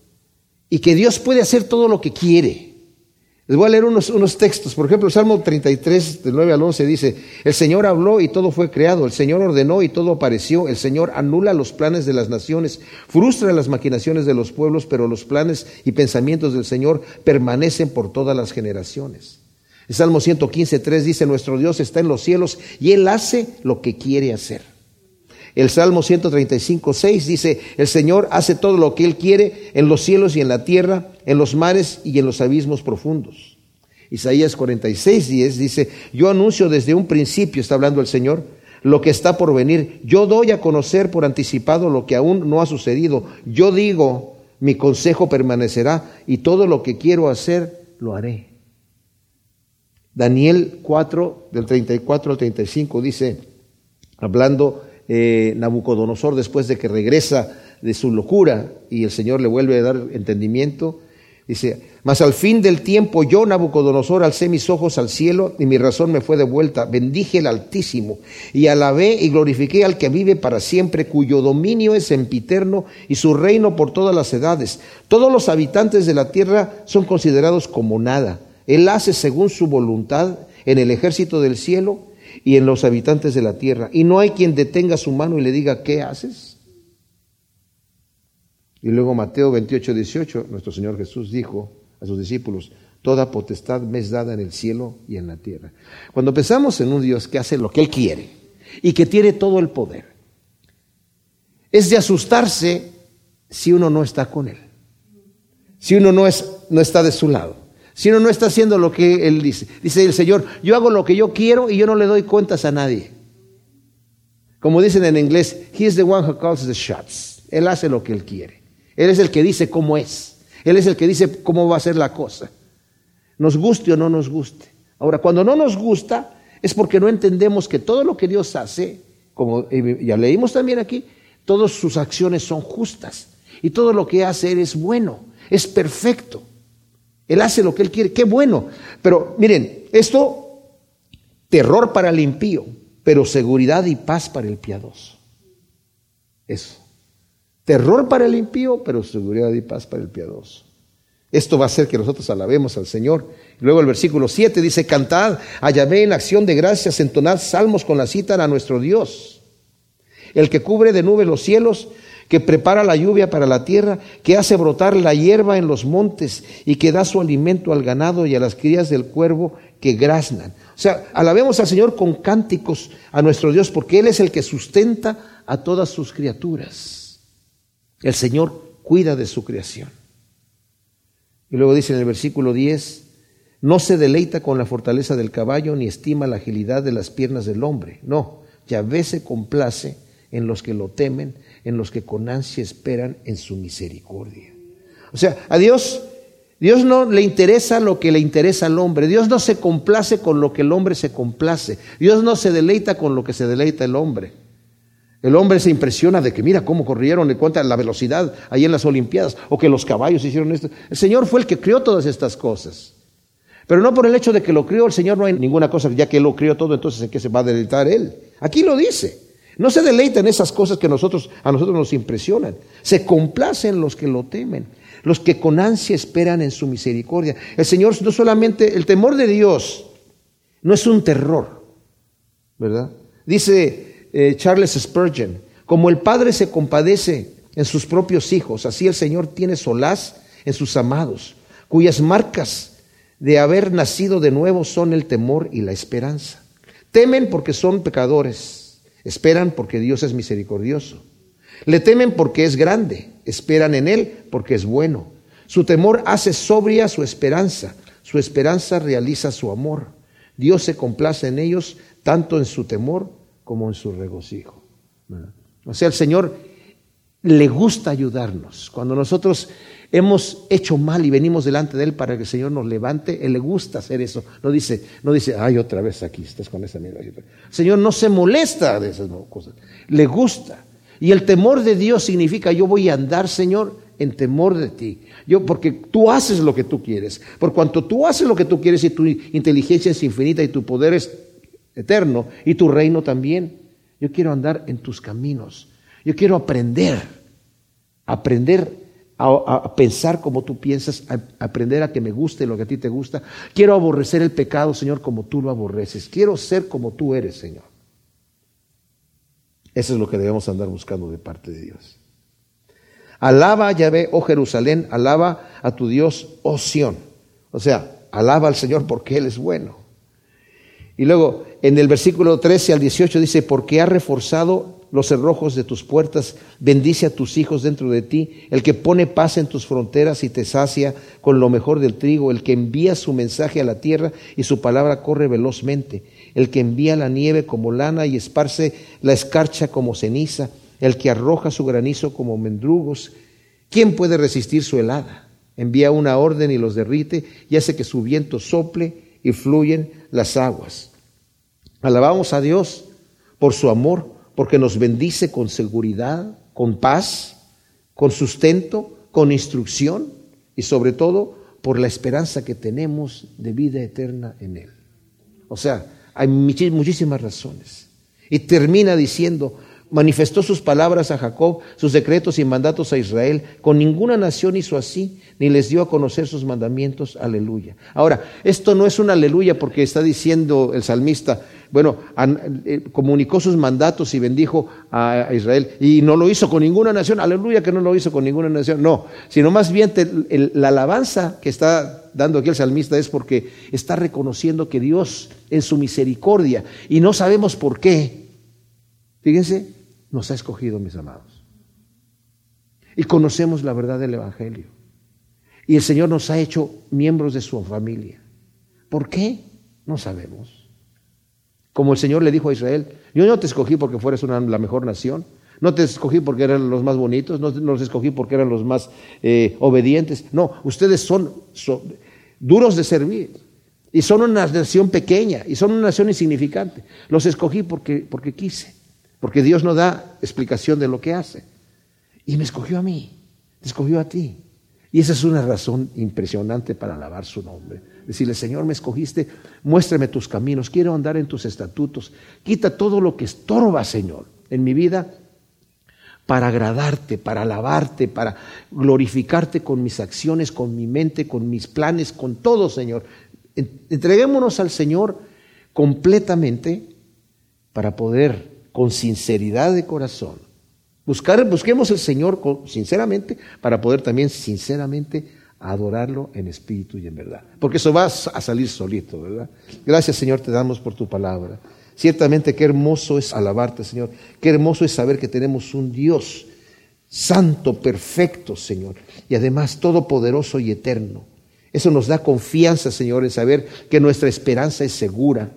y que Dios puede hacer todo lo que quiere. Les voy a leer unos, unos, textos. Por ejemplo, el Salmo 33, del 9 al 11 dice, el Señor habló y todo fue creado, el Señor ordenó y todo apareció, el Señor anula los planes de las naciones, frustra las maquinaciones de los pueblos, pero los planes y pensamientos del Señor permanecen por todas las generaciones. El Salmo 115, 3 dice, nuestro Dios está en los cielos y Él hace lo que quiere hacer. El Salmo 135, 6 dice, el Señor hace todo lo que Él quiere en los cielos y en la tierra, en los mares y en los abismos profundos. Isaías 46, 10 dice, yo anuncio desde un principio, está hablando el Señor, lo que está por venir. Yo doy a conocer por anticipado lo que aún no ha sucedido. Yo digo, mi consejo permanecerá y todo lo que quiero hacer, lo haré. Daniel 4, del 34 al 35 dice, hablando eh, Nabucodonosor después de que regresa de su locura y el Señor le vuelve a dar entendimiento. Dice, mas al fin del tiempo yo, Nabucodonosor, alcé mis ojos al cielo y mi razón me fue de vuelta. Bendije el Altísimo y alabé y glorifiqué al que vive para siempre, cuyo dominio es sempiterno y su reino por todas las edades. Todos los habitantes de la tierra son considerados como nada. Él hace según su voluntad en el ejército del cielo y en los habitantes de la tierra. Y no hay quien detenga su mano y le diga, ¿qué haces? Y luego Mateo 28, 18, nuestro Señor Jesús dijo a sus discípulos, toda potestad me es dada en el cielo y en la tierra. Cuando pensamos en un Dios que hace lo que Él quiere y que tiene todo el poder, es de asustarse si uno no está con Él, si uno no, es, no está de su lado, si uno no está haciendo lo que Él dice. Dice el Señor, yo hago lo que yo quiero y yo no le doy cuentas a nadie. Como dicen en inglés, He is the one who calls the shots. Él hace lo que Él quiere. Él es el que dice cómo es. Él es el que dice cómo va a ser la cosa. Nos guste o no nos guste. Ahora, cuando no nos gusta, es porque no entendemos que todo lo que Dios hace, como ya leímos también aquí, todas sus acciones son justas. Y todo lo que hace es bueno, es perfecto. Él hace lo que Él quiere, qué bueno. Pero miren, esto, terror para el impío, pero seguridad y paz para el piadoso. Eso. Terror para el impío, pero seguridad y paz para el piadoso. Esto va a hacer que nosotros alabemos al Señor. Luego el versículo 7 dice, cantad Yahvé en acción de gracias, entonad salmos con la cítara a nuestro Dios. El que cubre de nubes los cielos, que prepara la lluvia para la tierra, que hace brotar la hierba en los montes y que da su alimento al ganado y a las crías del cuervo que graznan. O sea, alabemos al Señor con cánticos a nuestro Dios, porque Él es el que sustenta a todas sus criaturas. El Señor cuida de su creación. Y luego dice en el versículo 10, no se deleita con la fortaleza del caballo ni estima la agilidad de las piernas del hombre. No, Yahvé se complace en los que lo temen, en los que con ansia esperan en su misericordia. O sea, a Dios, Dios no le interesa lo que le interesa al hombre. Dios no se complace con lo que el hombre se complace. Dios no se deleita con lo que se deleita el hombre. El hombre se impresiona de que mira cómo corrieron, le cuenta la velocidad ahí en las Olimpiadas, o que los caballos hicieron esto. El Señor fue el que crió todas estas cosas. Pero no por el hecho de que lo crió el Señor, no hay ninguna cosa, ya que lo crió todo, entonces en qué se va a deleitar Él. Aquí lo dice. No se deleita en esas cosas que nosotros, a nosotros nos impresionan. Se complacen los que lo temen, los que con ansia esperan en su misericordia. El Señor no solamente, el temor de Dios no es un terror, ¿verdad? Dice eh, Charles Spurgeon, como el Padre se compadece en sus propios hijos, así el Señor tiene solaz en sus amados, cuyas marcas de haber nacido de nuevo son el temor y la esperanza. Temen porque son pecadores, esperan porque Dios es misericordioso. Le temen porque es grande, esperan en Él porque es bueno. Su temor hace sobria su esperanza, su esperanza realiza su amor. Dios se complace en ellos tanto en su temor como en su regocijo. O sea, el Señor le gusta ayudarnos. Cuando nosotros hemos hecho mal y venimos delante de Él para que el Señor nos levante, Él le gusta hacer eso. No dice, no dice, ay, otra vez aquí estás con esa mierda. El Señor no se molesta de esas cosas. Le gusta. Y el temor de Dios significa, yo voy a andar, Señor, en temor de ti. Yo, porque tú haces lo que tú quieres. Por cuanto tú haces lo que tú quieres y tu inteligencia es infinita y tu poder es eterno y tu reino también. Yo quiero andar en tus caminos. Yo quiero aprender, aprender a, pensar como tú piensas, a, aprender a que me guste lo que a ti te gusta. Quiero aborrecer el pecado, Señor, como tú lo aborreces. Quiero ser como tú eres, Señor. Eso es lo que debemos andar buscando de parte de Dios. Alaba a Yahvé, oh Jerusalén, alaba a tu Dios, oh Sión. O sea, alaba al Señor porque Él es bueno. Y luego en el versículo 13 al 18 dice, porque ha reforzado los cerrojos de tus puertas, bendice a tus hijos dentro de ti, el que pone paz en tus fronteras y te sacia con lo mejor del trigo, el que envía su mensaje a la tierra y su palabra corre velozmente, el que envía la nieve como lana y esparce la escarcha como ceniza, el que arroja su granizo como mendrugos. ¿Quién puede resistir su helada? Envía una orden y los derrite y hace que su viento sople y fluyen las aguas. Alabamos a Dios por su amor, porque nos bendice con seguridad, con paz, con sustento, con instrucción y sobre todo por la esperanza que tenemos de vida eterna en Él. O sea, hay muchísimas razones. Y termina diciendo, manifestó sus palabras a Jacob, sus decretos y mandatos a Israel. Con ninguna nación hizo así, ni les dio a conocer sus mandamientos. Aleluya. Ahora, esto no es un aleluya porque está diciendo el salmista, bueno, eh, comunicó sus mandatos y bendijo a, Israel y no lo hizo con ninguna nación. Aleluya que no lo hizo con ninguna nación. No, sino más bien la alabanza que está dando aquí el salmista es porque está reconociendo que Dios en su misericordia, y no sabemos por qué, fíjense, nos ha escogido, mis amados. Y conocemos la verdad del Evangelio. Y el Señor nos ha hecho miembros de su familia. ¿Por qué? No sabemos. Como el Señor le dijo a Israel, yo no te escogí porque fueras una, la mejor nación, no te escogí porque eran los más bonitos, no, los escogí porque eran los más eh, obedientes. No, ustedes son, son duros de servir. Y son una nación pequeña, y son una nación insignificante. Los escogí porque, porque quise. Porque Dios no da explicación de lo que hace. Y me escogió a mí, te escogió a ti. Y esa es una razón impresionante para alabar su nombre. Decirle, Señor, me escogiste, muéstrame tus caminos, quiero andar en tus estatutos. Quita todo lo que estorba, Señor, en mi vida para agradarte, para alabarte, para glorificarte con mis acciones, con mi mente, con mis planes, con todo, Señor. Entreguémonos al Señor completamente para poder con sinceridad de corazón. Buscar, busquemos al Señor sinceramente para poder también sinceramente adorarlo en espíritu y en verdad. Porque eso va a salir solito, ¿verdad? Gracias Señor te damos por tu palabra. Ciertamente qué hermoso es alabarte Señor. Qué hermoso es saber que tenemos un Dios santo, perfecto Señor. Y además todopoderoso y eterno. Eso nos da confianza Señor en saber que nuestra esperanza es segura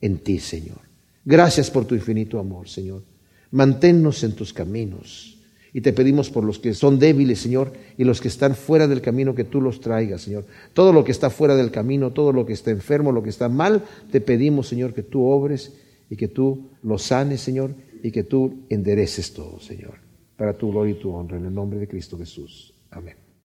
en ti Señor. Gracias por tu infinito amor, Señor. Manténnos en tus caminos. Y te pedimos por los que son débiles, Señor, y los que están fuera del camino, que tú los traigas, Señor. Todo lo que está fuera del camino, todo lo que está enfermo, lo que está mal, te pedimos, Señor, que tú obres y que tú lo sanes, Señor, y que tú endereces todo, Señor, para tu gloria y tu honra, en el nombre de Cristo Jesús. Amén.